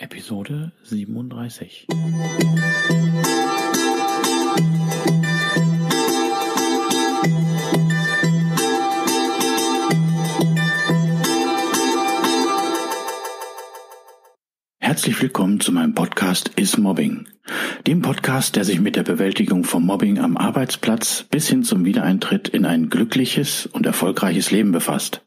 Episode 37. Herzlich willkommen zu meinem Podcast Is Mobbing, dem Podcast, der sich mit der Bewältigung von Mobbing am Arbeitsplatz bis hin zum Wiedereintritt in ein glückliches und erfolgreiches Leben befasst.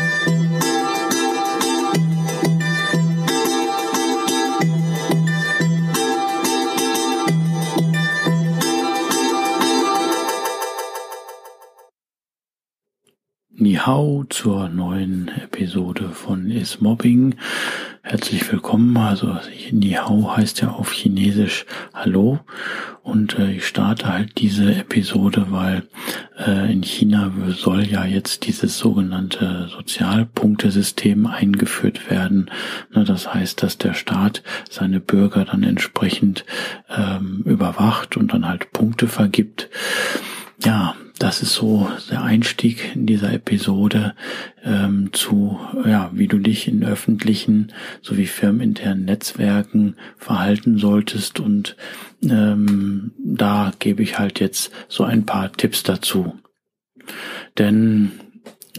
Nihao zur neuen Episode von Is Mobbing. Herzlich willkommen. Also Nihao heißt ja auf Chinesisch Hallo und äh, ich starte halt diese Episode, weil äh, in China soll ja jetzt dieses sogenannte Sozialpunktesystem eingeführt werden. Na, das heißt, dass der Staat seine Bürger dann entsprechend ähm, überwacht und dann halt Punkte vergibt. Ja, das ist so der Einstieg in dieser Episode ähm, zu, ja, wie du dich in öffentlichen sowie firmeninternen Netzwerken verhalten solltest. Und ähm, da gebe ich halt jetzt so ein paar Tipps dazu. Denn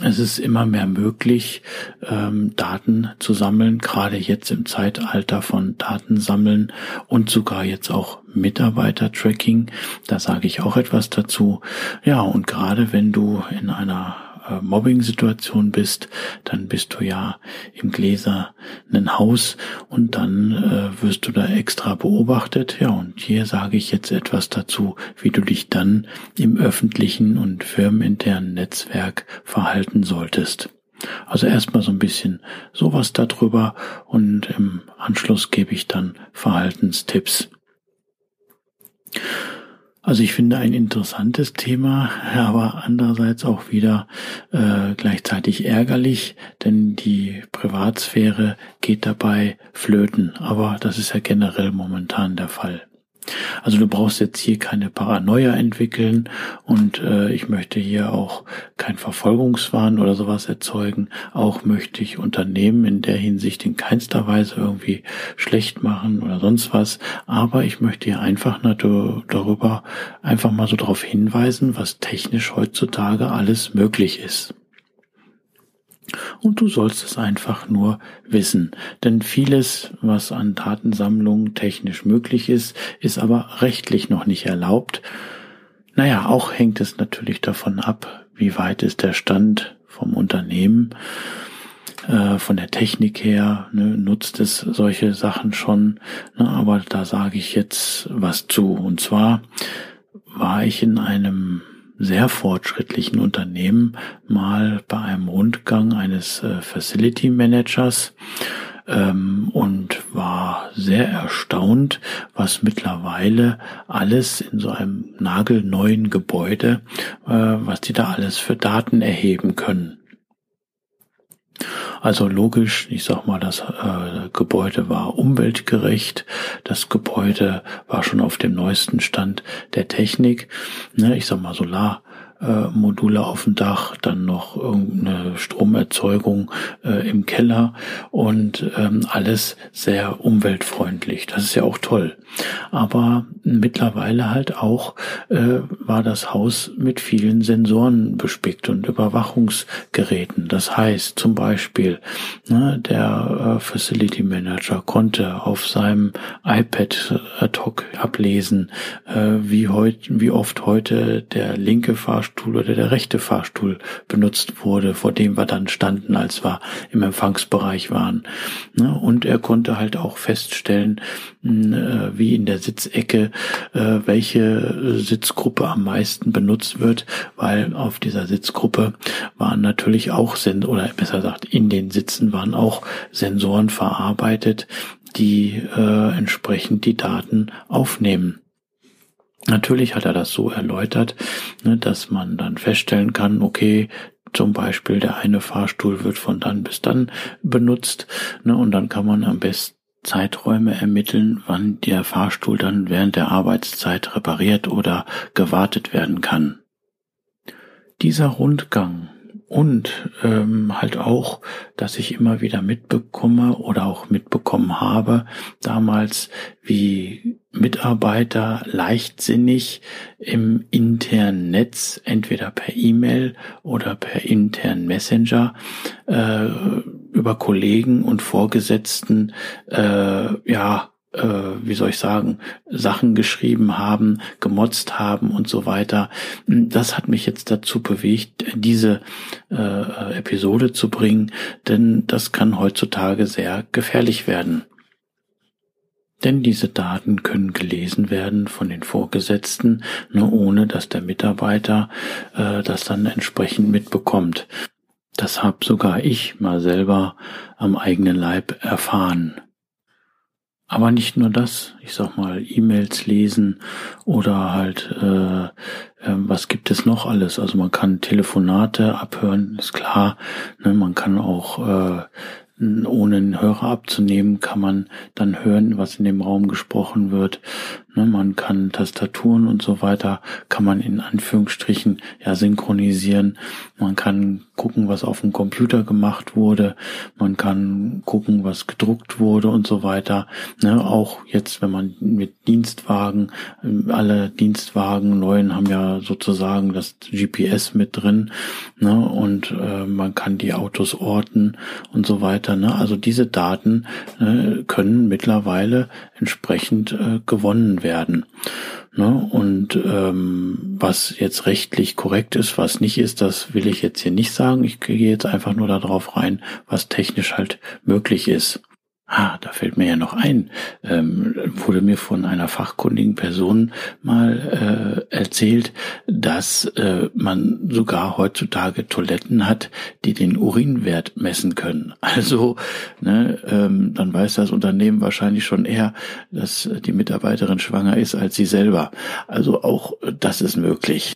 es ist immer mehr möglich, ähm, Daten zu sammeln, gerade jetzt im Zeitalter von Datensammeln und sogar jetzt auch Mitarbeiter-Tracking. Da sage ich auch etwas dazu. Ja, und gerade wenn du in einer äh, Mobbing-Situation bist, dann bist du ja im gläsernen Haus und dann äh, wirst du da extra beobachtet. Ja, und hier sage ich jetzt etwas dazu, wie du dich dann im öffentlichen und firmeninternen Netzwerk verhalten solltest. Also erstmal so ein bisschen sowas darüber und im Anschluss gebe ich dann Verhaltenstipps. Also ich finde ein interessantes Thema, aber andererseits auch wieder äh, gleichzeitig ärgerlich, denn die Privatsphäre geht dabei flöten. Aber das ist ja generell momentan der Fall. Also du brauchst jetzt hier keine Paranoia entwickeln und äh, ich möchte hier auch kein Verfolgungswahn oder sowas erzeugen. Auch möchte ich Unternehmen in der Hinsicht in keinster Weise irgendwie schlecht machen oder sonst was. Aber ich möchte hier einfach darüber einfach mal so darauf hinweisen, was technisch heutzutage alles möglich ist. Und du sollst es einfach nur wissen. Denn vieles, was an Datensammlung technisch möglich ist, ist aber rechtlich noch nicht erlaubt. Naja, auch hängt es natürlich davon ab, wie weit ist der Stand vom Unternehmen, äh, von der Technik her, ne, nutzt es solche Sachen schon. Ne, aber da sage ich jetzt was zu. Und zwar war ich in einem sehr fortschrittlichen Unternehmen mal bei einem Rundgang eines äh, Facility Managers ähm, und war sehr erstaunt, was mittlerweile alles in so einem nagelneuen Gebäude, äh, was die da alles für Daten erheben können. Also logisch, ich sag mal, das äh, Gebäude war umweltgerecht, das Gebäude war schon auf dem neuesten Stand der Technik. Ne, ich sag mal Solar äh, Module auf dem Dach, dann noch irgendeine Stromerzeugung äh, im Keller und ähm, alles sehr umweltfreundlich. Das ist ja auch toll. Aber mittlerweile halt auch äh, war das Haus mit vielen Sensoren bespickt und Überwachungsgeräten. Das heißt zum Beispiel, ne, der äh, Facility Manager konnte auf seinem iPad ad hoc ablesen, äh, wie, heut, wie oft heute der linke Fahrstuhl oder der rechte Fahrstuhl benutzt wurde, vor dem wir dann standen, als wir im Empfangsbereich waren. Ne, und er konnte halt auch feststellen, äh, wie in der Sitzecke, äh, welche Sitzgruppe am meisten benutzt wird, weil auf dieser Sitzgruppe waren natürlich auch Sen oder besser gesagt in den Sitzen waren auch Sensoren verarbeitet, die äh, entsprechend die Daten aufnehmen. Natürlich hat er das so erläutert, ne, dass man dann feststellen kann, okay, zum Beispiel der eine Fahrstuhl wird von dann bis dann benutzt, ne, und dann kann man am besten Zeiträume ermitteln, wann der Fahrstuhl dann während der Arbeitszeit repariert oder gewartet werden kann. Dieser Rundgang und ähm, halt auch, dass ich immer wieder mitbekomme oder auch mitbekommen habe, damals, wie Mitarbeiter leichtsinnig im internen Netz, entweder per E-Mail oder per internen Messenger, äh, über Kollegen und Vorgesetzten, äh, ja, äh, wie soll ich sagen, Sachen geschrieben haben, gemotzt haben und so weiter. Das hat mich jetzt dazu bewegt, diese äh, Episode zu bringen, denn das kann heutzutage sehr gefährlich werden. Denn diese Daten können gelesen werden von den Vorgesetzten, nur ohne dass der Mitarbeiter äh, das dann entsprechend mitbekommt. Das hab sogar ich mal selber am eigenen Leib erfahren. Aber nicht nur das, ich sag mal, E-Mails lesen oder halt, äh, äh, was gibt es noch alles? Also man kann Telefonate abhören, ist klar. Ne? Man kann auch äh, ohne einen Hörer abzunehmen, kann man dann hören, was in dem Raum gesprochen wird. Ne, man kann Tastaturen und so weiter, kann man in Anführungsstrichen ja synchronisieren. Man kann gucken, was auf dem Computer gemacht wurde. Man kann gucken, was gedruckt wurde und so weiter. Ne, auch jetzt, wenn man mit Dienstwagen, alle Dienstwagen neuen haben ja sozusagen das GPS mit drin. Ne, und äh, man kann die Autos orten und so weiter. Ne. Also diese Daten äh, können mittlerweile entsprechend äh, gewonnen werden. Ne? Und ähm, was jetzt rechtlich korrekt ist, was nicht ist, das will ich jetzt hier nicht sagen. Ich gehe jetzt einfach nur darauf rein, was technisch halt möglich ist. Ah, da fällt mir ja noch ein, ähm, wurde mir von einer fachkundigen Person mal äh, erzählt, dass äh, man sogar heutzutage Toiletten hat, die den Urinwert messen können. Also, ne, ähm, dann weiß das Unternehmen wahrscheinlich schon eher, dass die Mitarbeiterin schwanger ist als sie selber. Also auch das ist möglich.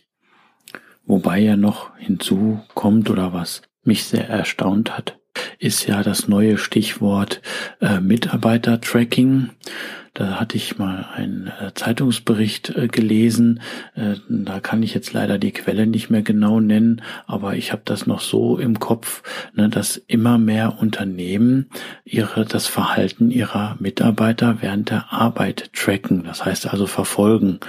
Wobei ja noch hinzukommt oder was mich sehr erstaunt hat, ist ja das neue Stichwort äh, Mitarbeiter-Tracking. Da hatte ich mal einen äh, Zeitungsbericht äh, gelesen. Äh, da kann ich jetzt leider die Quelle nicht mehr genau nennen, aber ich habe das noch so im Kopf, ne, dass immer mehr Unternehmen ihre das Verhalten ihrer Mitarbeiter während der Arbeit tracken. Das heißt also verfolgen.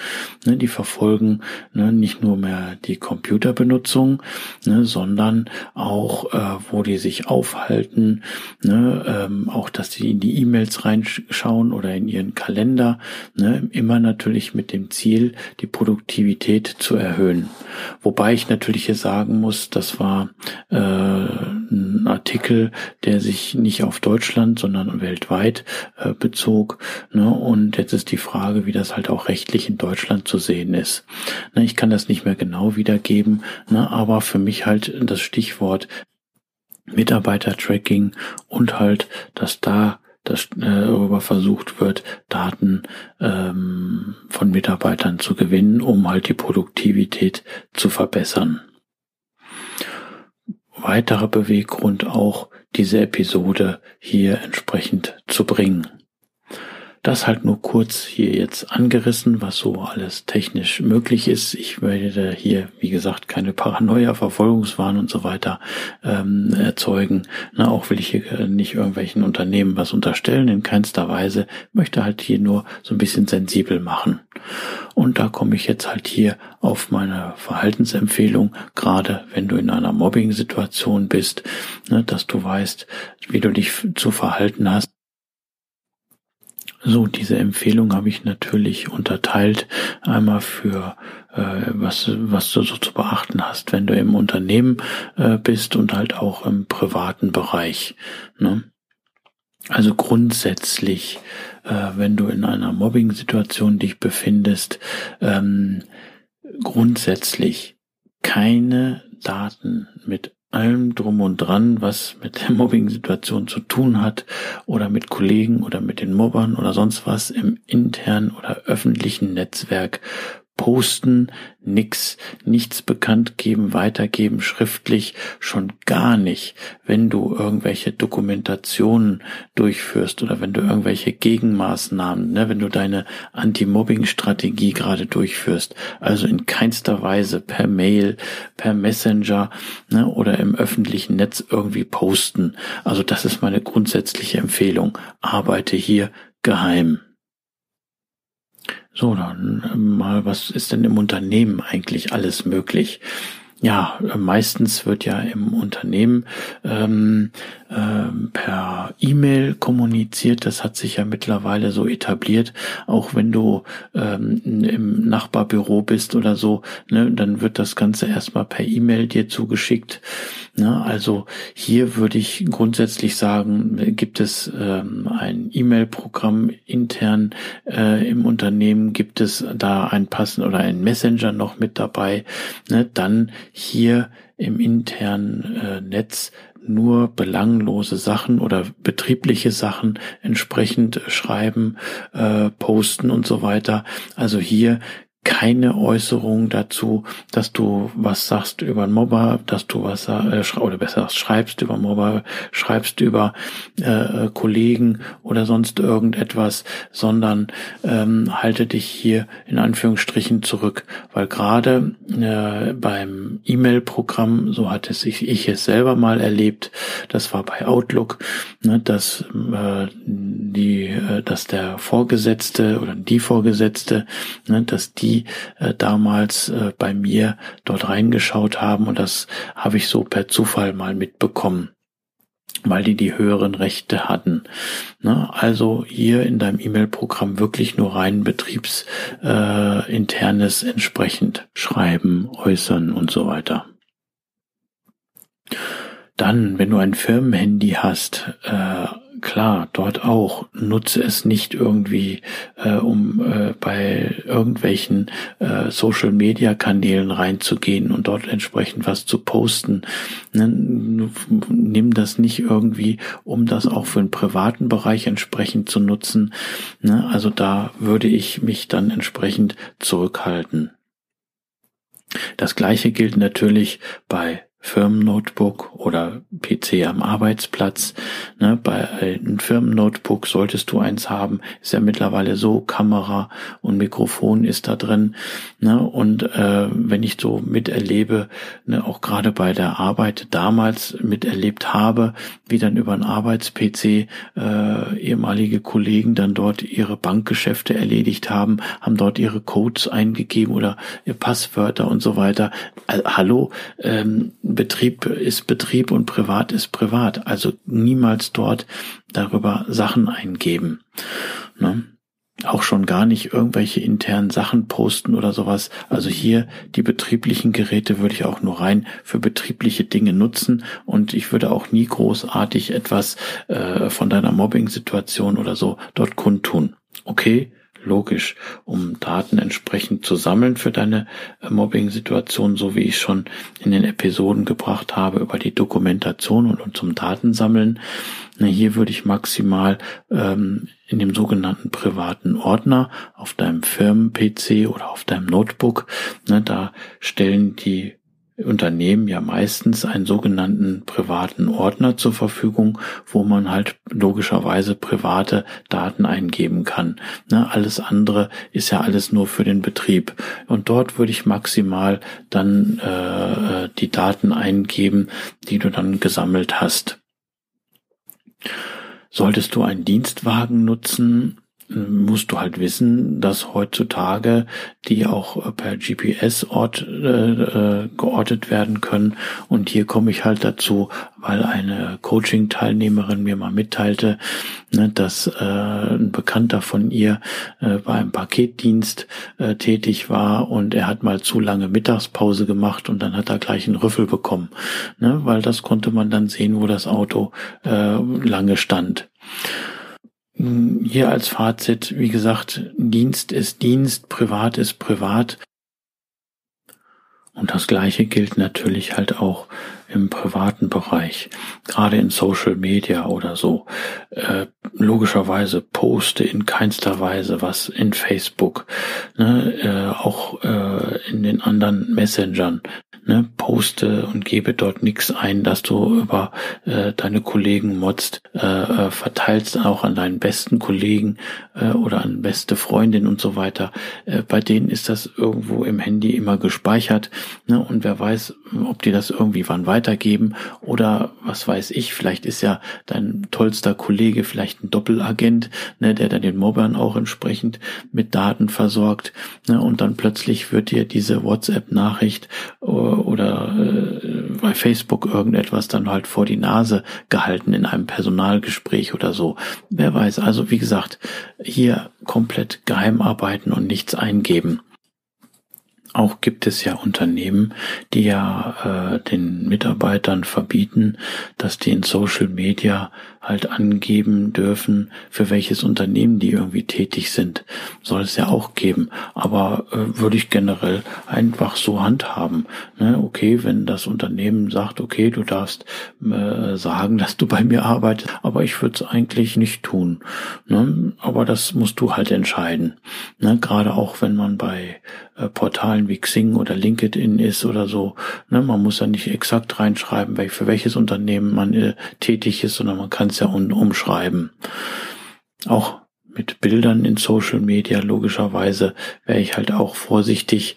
Ne, die verfolgen ne, nicht nur mehr die Computerbenutzung, sondern auch, wo die sich aufhalten, ähm, auch, dass sie in die E-Mails reinschauen oder in ihren Kalender, ne, immer natürlich mit dem Ziel, die Produktivität zu erhöhen. Wobei ich natürlich hier sagen muss, das war äh, ein Artikel, der sich nicht auf Deutschland, sondern weltweit äh, bezog. Ne, und jetzt ist die Frage, wie das halt auch rechtlich in Deutschland zu sehen ist. Ne, ich kann das nicht mehr genau wiedergeben, ne, aber für mich halt das Stichwort Mitarbeiter-Tracking und halt, dass da dass äh, darüber versucht wird, Daten ähm, von Mitarbeitern zu gewinnen, um halt die Produktivität zu verbessern. Weiterer Beweggrund auch, diese Episode hier entsprechend zu bringen. Das halt nur kurz hier jetzt angerissen, was so alles technisch möglich ist. Ich werde hier, wie gesagt, keine Paranoia, Verfolgungswahn und so weiter ähm, erzeugen. Na, auch will ich hier nicht irgendwelchen Unternehmen was unterstellen, in keinster Weise. möchte halt hier nur so ein bisschen sensibel machen. Und da komme ich jetzt halt hier auf meine Verhaltensempfehlung, gerade wenn du in einer Mobbing-Situation bist, ne, dass du weißt, wie du dich zu verhalten hast so, diese Empfehlung habe ich natürlich unterteilt. Einmal für äh, was, was du so zu beachten hast, wenn du im Unternehmen äh, bist und halt auch im privaten Bereich. Ne? Also grundsätzlich, äh, wenn du in einer Mobbing-Situation dich befindest, ähm, grundsätzlich keine Daten mit allem drum und dran, was mit der Mobbing-Situation zu tun hat oder mit Kollegen oder mit den Mobbern oder sonst was im internen oder öffentlichen Netzwerk posten, nix, nichts bekannt geben, weitergeben, schriftlich, schon gar nicht, wenn du irgendwelche Dokumentationen durchführst oder wenn du irgendwelche Gegenmaßnahmen, ne, wenn du deine Anti-Mobbing-Strategie gerade durchführst, also in keinster Weise per Mail, per Messenger ne, oder im öffentlichen Netz irgendwie posten. Also das ist meine grundsätzliche Empfehlung. Arbeite hier geheim. So, dann ähm, mal, was ist denn im Unternehmen eigentlich alles möglich? Ja, meistens wird ja im Unternehmen ähm, ähm, per E-Mail kommuniziert. Das hat sich ja mittlerweile so etabliert. Auch wenn du ähm, im Nachbarbüro bist oder so, ne, dann wird das Ganze erstmal per E-Mail dir zugeschickt. Ne? Also hier würde ich grundsätzlich sagen, gibt es ähm, ein E-Mail-Programm intern äh, im Unternehmen, gibt es da ein passend oder ein Messenger noch mit dabei, ne? dann hier im internen äh, Netz nur belanglose Sachen oder betriebliche Sachen entsprechend schreiben, äh, posten und so weiter. Also hier keine Äußerung dazu, dass du was sagst über einen Mobber, dass du was äh, oder besser schreibst über Mobber, schreibst über äh, Kollegen oder sonst irgendetwas, sondern ähm, halte dich hier in Anführungsstrichen zurück, weil gerade äh, beim E-Mail-Programm, so hat es ich, ich es selber mal erlebt, das war bei Outlook, ne, dass äh, die, äh, dass der Vorgesetzte oder die Vorgesetzte, ne, dass die die äh, damals äh, bei mir dort reingeschaut haben und das habe ich so per Zufall mal mitbekommen weil die die höheren Rechte hatten. Ne? Also hier in deinem E-Mail-Programm wirklich nur rein betriebsinternes äh, entsprechend schreiben, äußern und so weiter. Dann, wenn du ein Firmenhandy hast, äh, klar, dort auch. Nutze es nicht irgendwie, äh, um äh, bei irgendwelchen äh, Social-Media-Kanälen reinzugehen und dort entsprechend was zu posten. Ne? Nimm das nicht irgendwie, um das auch für den privaten Bereich entsprechend zu nutzen. Ne? Also da würde ich mich dann entsprechend zurückhalten. Das gleiche gilt natürlich bei Firmennotebook oder PC am Arbeitsplatz. Ne, bei einem Firmennotebook solltest du eins haben. Ist ja mittlerweile so, Kamera und Mikrofon ist da drin. Ne, und äh, wenn ich so miterlebe, ne, auch gerade bei der Arbeit damals miterlebt habe, wie dann über ein Arbeits-PC äh, ehemalige Kollegen dann dort ihre Bankgeschäfte erledigt haben, haben dort ihre Codes eingegeben oder ihr Passwörter und so weiter. Also, hallo, ähm, Betrieb ist Betrieb und privat ist privat. Also niemals dort darüber Sachen eingeben. Ne? Auch schon gar nicht irgendwelche internen Sachen posten oder sowas. Also hier die betrieblichen Geräte würde ich auch nur rein für betriebliche Dinge nutzen und ich würde auch nie großartig etwas äh, von deiner Mobbing-Situation oder so dort kundtun. Okay, logisch, um Daten entsprechend zu sammeln für deine äh, Mobbing-Situation, so wie ich schon in den Episoden gebracht habe über die Dokumentation und, und zum Datensammeln. Hier würde ich maximal ähm, in dem sogenannten privaten Ordner auf deinem Firmen-PC oder auf deinem Notebook, ne, da stellen die Unternehmen ja meistens einen sogenannten privaten Ordner zur Verfügung, wo man halt logischerweise private Daten eingeben kann. Ne, alles andere ist ja alles nur für den Betrieb. Und dort würde ich maximal dann äh, die Daten eingeben, die du dann gesammelt hast. Solltest du einen Dienstwagen nutzen, musst du halt wissen, dass heutzutage die auch per GPS-Ort äh, äh, geortet werden können. Und hier komme ich halt dazu, weil eine Coaching-Teilnehmerin mir mal mitteilte, ne, dass äh, ein Bekannter von ihr äh, bei einem Paketdienst äh, tätig war und er hat mal zu lange Mittagspause gemacht und dann hat er gleich einen Rüffel bekommen, ne, weil das konnte man dann sehen, wo das Auto äh, lange stand. Hier als Fazit, wie gesagt, Dienst ist Dienst, Privat ist Privat. Und das Gleiche gilt natürlich halt auch im privaten Bereich, gerade in Social Media oder so. Äh, logischerweise poste in keinster Weise was in Facebook, ne, äh, auch äh, in den anderen Messengern ne, poste und gebe dort nichts ein, dass du über äh, deine Kollegen motzt, äh, äh, verteilst auch an deinen besten Kollegen äh, oder an beste Freundin und so weiter. Äh, bei denen ist das irgendwo im Handy immer gespeichert ne, und wer weiß, ob die das irgendwie wann weitergeben oder was weiß ich, vielleicht ist ja dein tollster Kollege vielleicht ein Doppelagent, ne, der dann den Mobbern auch entsprechend mit Daten versorgt ne, und dann plötzlich wird dir diese WhatsApp-Nachricht äh, oder äh, bei Facebook irgendetwas dann halt vor die Nase gehalten in einem Personalgespräch oder so. Wer weiß. Also wie gesagt, hier komplett geheim arbeiten und nichts eingeben. Auch gibt es ja Unternehmen, die ja äh, den Mitarbeitern verbieten, dass die in Social Media halt angeben dürfen, für welches Unternehmen die irgendwie tätig sind. Soll es ja auch geben. Aber äh, würde ich generell einfach so handhaben. Ne? Okay, wenn das Unternehmen sagt, okay, du darfst äh, sagen, dass du bei mir arbeitest, aber ich würde es eigentlich nicht tun. Ne? Aber das musst du halt entscheiden. Ne? Gerade auch wenn man bei äh, Portalen wie Xing oder LinkedIn ist oder so. Ne? Man muss ja nicht exakt reinschreiben, für welches Unternehmen man äh, tätig ist, sondern man kann es ja un umschreiben. Auch mit Bildern in Social Media logischerweise wäre ich halt auch vorsichtig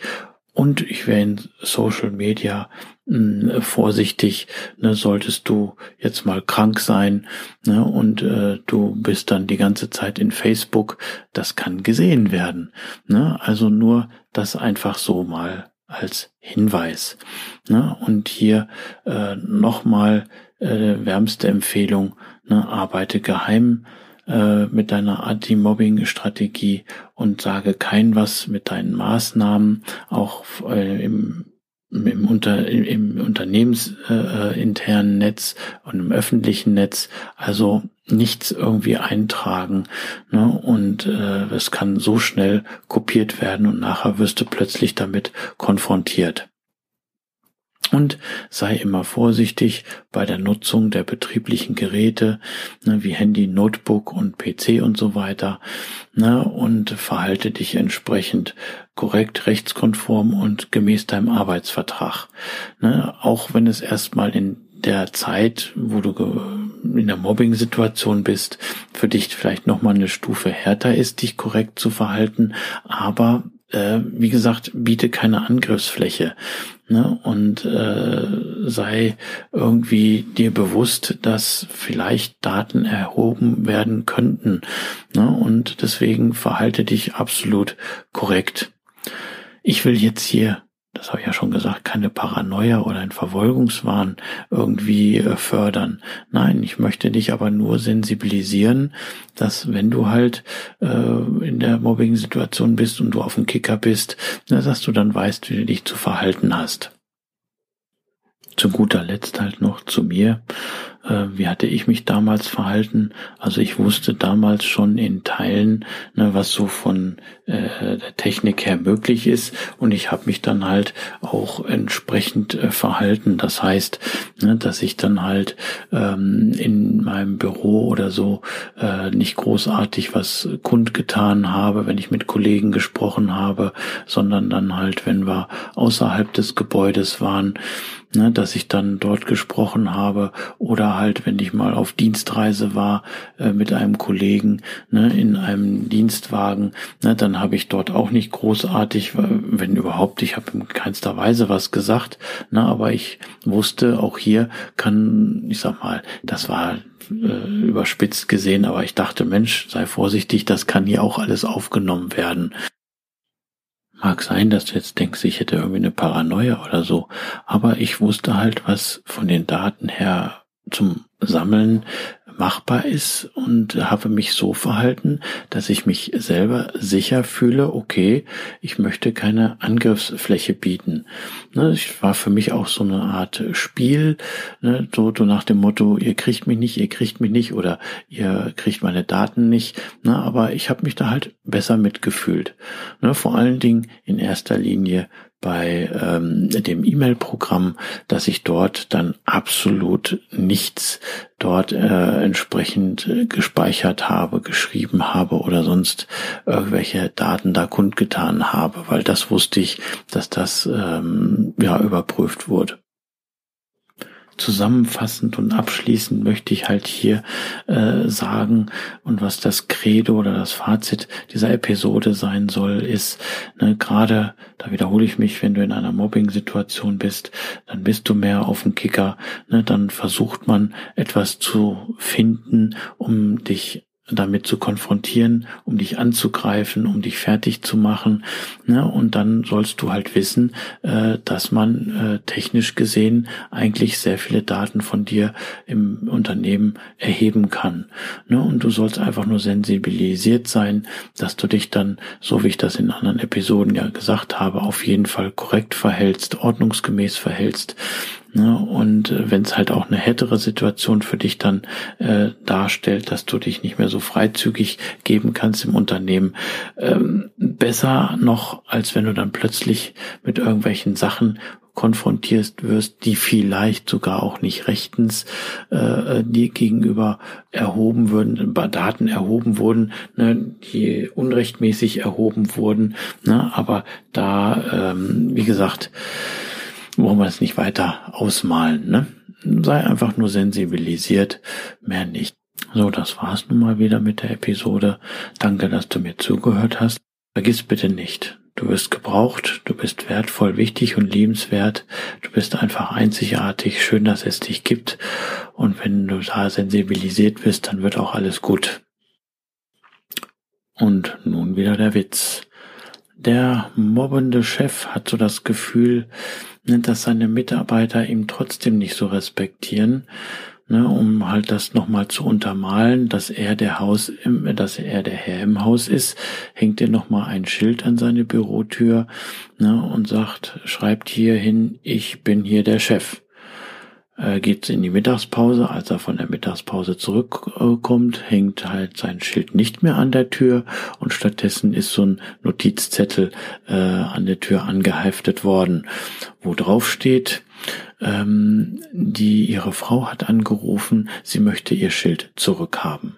und ich wäre in Social Media mh, hm, vorsichtig, ne, solltest du jetzt mal krank sein ne, und äh, du bist dann die ganze Zeit in Facebook, das kann gesehen werden. Ne? Also nur das einfach so mal als Hinweis. Ne? Und hier äh, nochmal äh, wärmste Empfehlung, ne, arbeite geheim äh, mit deiner Anti-Mobbing-Strategie und sage kein was mit deinen Maßnahmen, auch äh, im im, Unter, im unternehmensinternen äh, Netz und im öffentlichen Netz, also nichts irgendwie eintragen. Ne? Und äh, es kann so schnell kopiert werden und nachher wirst du plötzlich damit konfrontiert. Und sei immer vorsichtig bei der Nutzung der betrieblichen Geräte, ne, wie Handy, Notebook und PC und so weiter. Ne, und verhalte dich entsprechend korrekt, rechtskonform und gemäß deinem Arbeitsvertrag. Ne, auch wenn es erstmal in der Zeit, wo du in der Mobbing-Situation bist, für dich vielleicht nochmal eine Stufe härter ist, dich korrekt zu verhalten, aber äh, wie gesagt, biete keine Angriffsfläche ne? und äh, sei irgendwie dir bewusst, dass vielleicht Daten erhoben werden könnten ne? und deswegen verhalte dich absolut korrekt. Ich will jetzt hier das habe ich ja schon gesagt, keine Paranoia oder ein Verfolgungswahn irgendwie äh, fördern. Nein, ich möchte dich aber nur sensibilisieren, dass wenn du halt äh, in der Mobbing-Situation bist und du auf dem Kicker bist, dass du dann weißt, wie du dich zu verhalten hast. Zu guter Letzt halt noch zu mir. Äh, wie hatte ich mich damals verhalten? Also ich wusste damals schon in Teilen, ne, was so von äh, der Technik her möglich ist und ich habe mich dann halt auch entsprechend äh, verhalten. Das heißt, ne, dass ich dann halt ähm, in meinem Büro oder so äh, nicht großartig was kundgetan habe, wenn ich mit Kollegen gesprochen habe, sondern dann halt, wenn wir außerhalb des Gebäudes waren, ne, dass ich dann dort gesprochen habe oder halt, wenn ich mal auf Dienstreise war äh, mit einem Kollegen ne, in einem Dienstwagen, ne, dann habe ich dort auch nicht großartig, wenn überhaupt, ich habe in keinster Weise was gesagt, ne, aber ich wusste, auch hier kann, ich sag mal, das war äh, überspitzt gesehen, aber ich dachte, Mensch, sei vorsichtig, das kann hier auch alles aufgenommen werden. Mag sein, dass du jetzt denkst, ich hätte irgendwie eine Paranoia oder so, aber ich wusste halt, was von den Daten her zum Sammeln machbar ist und habe mich so verhalten, dass ich mich selber sicher fühle, okay, ich möchte keine Angriffsfläche bieten. Ne, ich war für mich auch so eine Art Spiel, ne, so, nach dem Motto, ihr kriegt mich nicht, ihr kriegt mich nicht oder ihr kriegt meine Daten nicht. Ne, aber ich habe mich da halt besser mitgefühlt. Ne, vor allen Dingen in erster Linie bei ähm, dem E-Mail-Programm, dass ich dort dann absolut nichts dort äh, entsprechend gespeichert habe, geschrieben habe oder sonst irgendwelche Daten da kundgetan habe, weil das wusste ich, dass das ähm, ja überprüft wurde zusammenfassend und abschließend möchte ich halt hier äh, sagen und was das Credo oder das Fazit dieser Episode sein soll, ist ne, gerade, da wiederhole ich mich, wenn du in einer Mobbing-Situation bist, dann bist du mehr auf dem Kicker, ne, dann versucht man etwas zu finden, um dich damit zu konfrontieren, um dich anzugreifen, um dich fertig zu machen. Ne? Und dann sollst du halt wissen, äh, dass man äh, technisch gesehen eigentlich sehr viele Daten von dir im Unternehmen erheben kann. Ne? Und du sollst einfach nur sensibilisiert sein, dass du dich dann, so wie ich das in anderen Episoden ja gesagt habe, auf jeden Fall korrekt verhältst, ordnungsgemäß verhältst Ne? Und äh, wenn es halt auch eine härtere Situation für dich dann äh, darstellt, dass du dich nicht mehr so freizügig geben kannst im Unternehmen, ähm, besser noch, als wenn du dann plötzlich mit irgendwelchen Sachen konfrontierst wirst, die vielleicht sogar auch nicht rechtens äh, dir gegenüber erhoben würden, Daten erhoben wurden, ne, die unrechtmäßig erhoben wurden. Ne, aber da, ähm, wie gesagt, wollen wir es nicht weiter ausmalen. Ne? Sei einfach nur sensibilisiert, mehr nicht. So, das war's nun mal wieder mit der Episode. Danke, dass du mir zugehört hast. Vergiss bitte nicht, du wirst gebraucht, du bist wertvoll, wichtig und liebenswert. Du bist einfach einzigartig, schön, dass es dich gibt. Und wenn du da sensibilisiert bist, dann wird auch alles gut. Und nun wieder der Witz. Der mobbende Chef hat so das Gefühl, ne, dass seine Mitarbeiter ihm trotzdem nicht so respektieren, ne, um halt das nochmal zu untermalen, dass er der Haus, im, dass er der Herr im Haus ist, hängt er nochmal ein Schild an seine Bürotür ne, und sagt, schreibt hier hin, ich bin hier der Chef geht in die Mittagspause. Als er von der Mittagspause zurückkommt, hängt halt sein Schild nicht mehr an der Tür und stattdessen ist so ein Notizzettel äh, an der Tür angeheftet worden, wo drauf steht, ähm, die ihre Frau hat angerufen, sie möchte ihr Schild zurückhaben.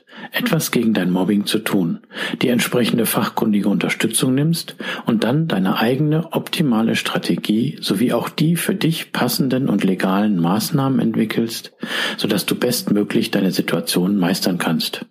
etwas gegen dein Mobbing zu tun, die entsprechende fachkundige Unterstützung nimmst und dann deine eigene optimale Strategie sowie auch die für dich passenden und legalen Maßnahmen entwickelst, sodass du bestmöglich deine Situation meistern kannst.